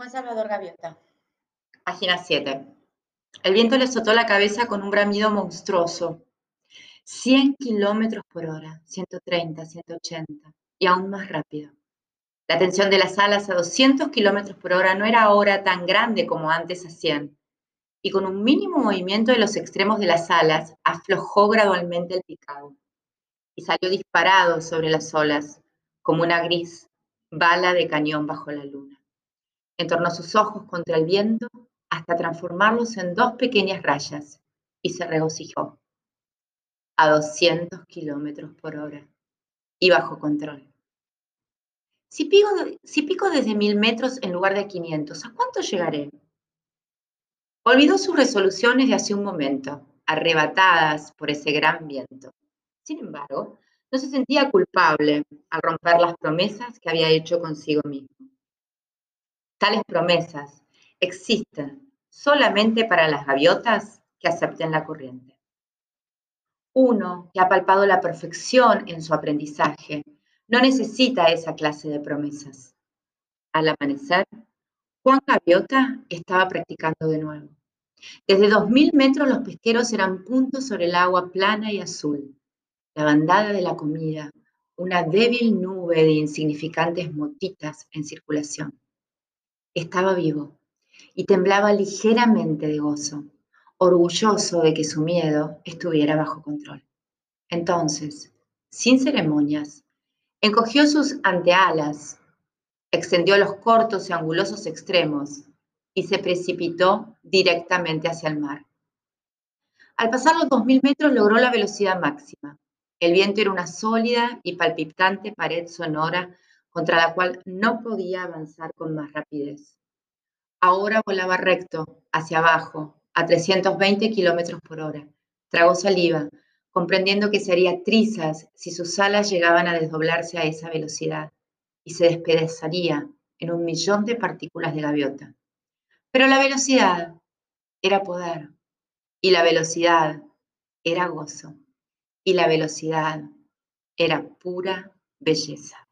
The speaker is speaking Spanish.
Juan Salvador Gaviota. Página 7. El viento le azotó la cabeza con un bramido monstruoso. 100 kilómetros por hora, 130, 180 y aún más rápido. La tensión de las alas a 200 kilómetros por hora no era ahora tan grande como antes 100, y con un mínimo movimiento de los extremos de las alas aflojó gradualmente el picado y salió disparado sobre las olas como una gris bala de cañón bajo la luna. Entornó sus ojos contra el viento hasta transformarlos en dos pequeñas rayas y se regocijó. A 200 kilómetros por hora y bajo control. Si pico, si pico desde mil metros en lugar de 500, ¿a cuánto llegaré? Olvidó sus resoluciones de hace un momento, arrebatadas por ese gran viento. Sin embargo, no se sentía culpable al romper las promesas que había hecho consigo mismo. Tales promesas existen solamente para las gaviotas que acepten la corriente. Uno que ha palpado la perfección en su aprendizaje no necesita esa clase de promesas. Al amanecer, Juan Gaviota estaba practicando de nuevo. Desde dos mil metros los pesqueros eran puntos sobre el agua plana y azul. La bandada de la comida, una débil nube de insignificantes motitas en circulación. Estaba vivo y temblaba ligeramente de gozo, orgulloso de que su miedo estuviera bajo control. Entonces, sin ceremonias, encogió sus antealas, extendió los cortos y angulosos extremos y se precipitó directamente hacia el mar. Al pasar los 2.000 metros logró la velocidad máxima. El viento era una sólida y palpitante pared sonora contra la cual no podía avanzar con más rapidez. Ahora volaba recto, hacia abajo, a 320 kilómetros por hora. Tragó saliva, comprendiendo que se haría trizas si sus alas llegaban a desdoblarse a esa velocidad y se despedazaría en un millón de partículas de gaviota. Pero la velocidad era poder, y la velocidad era gozo, y la velocidad era pura belleza.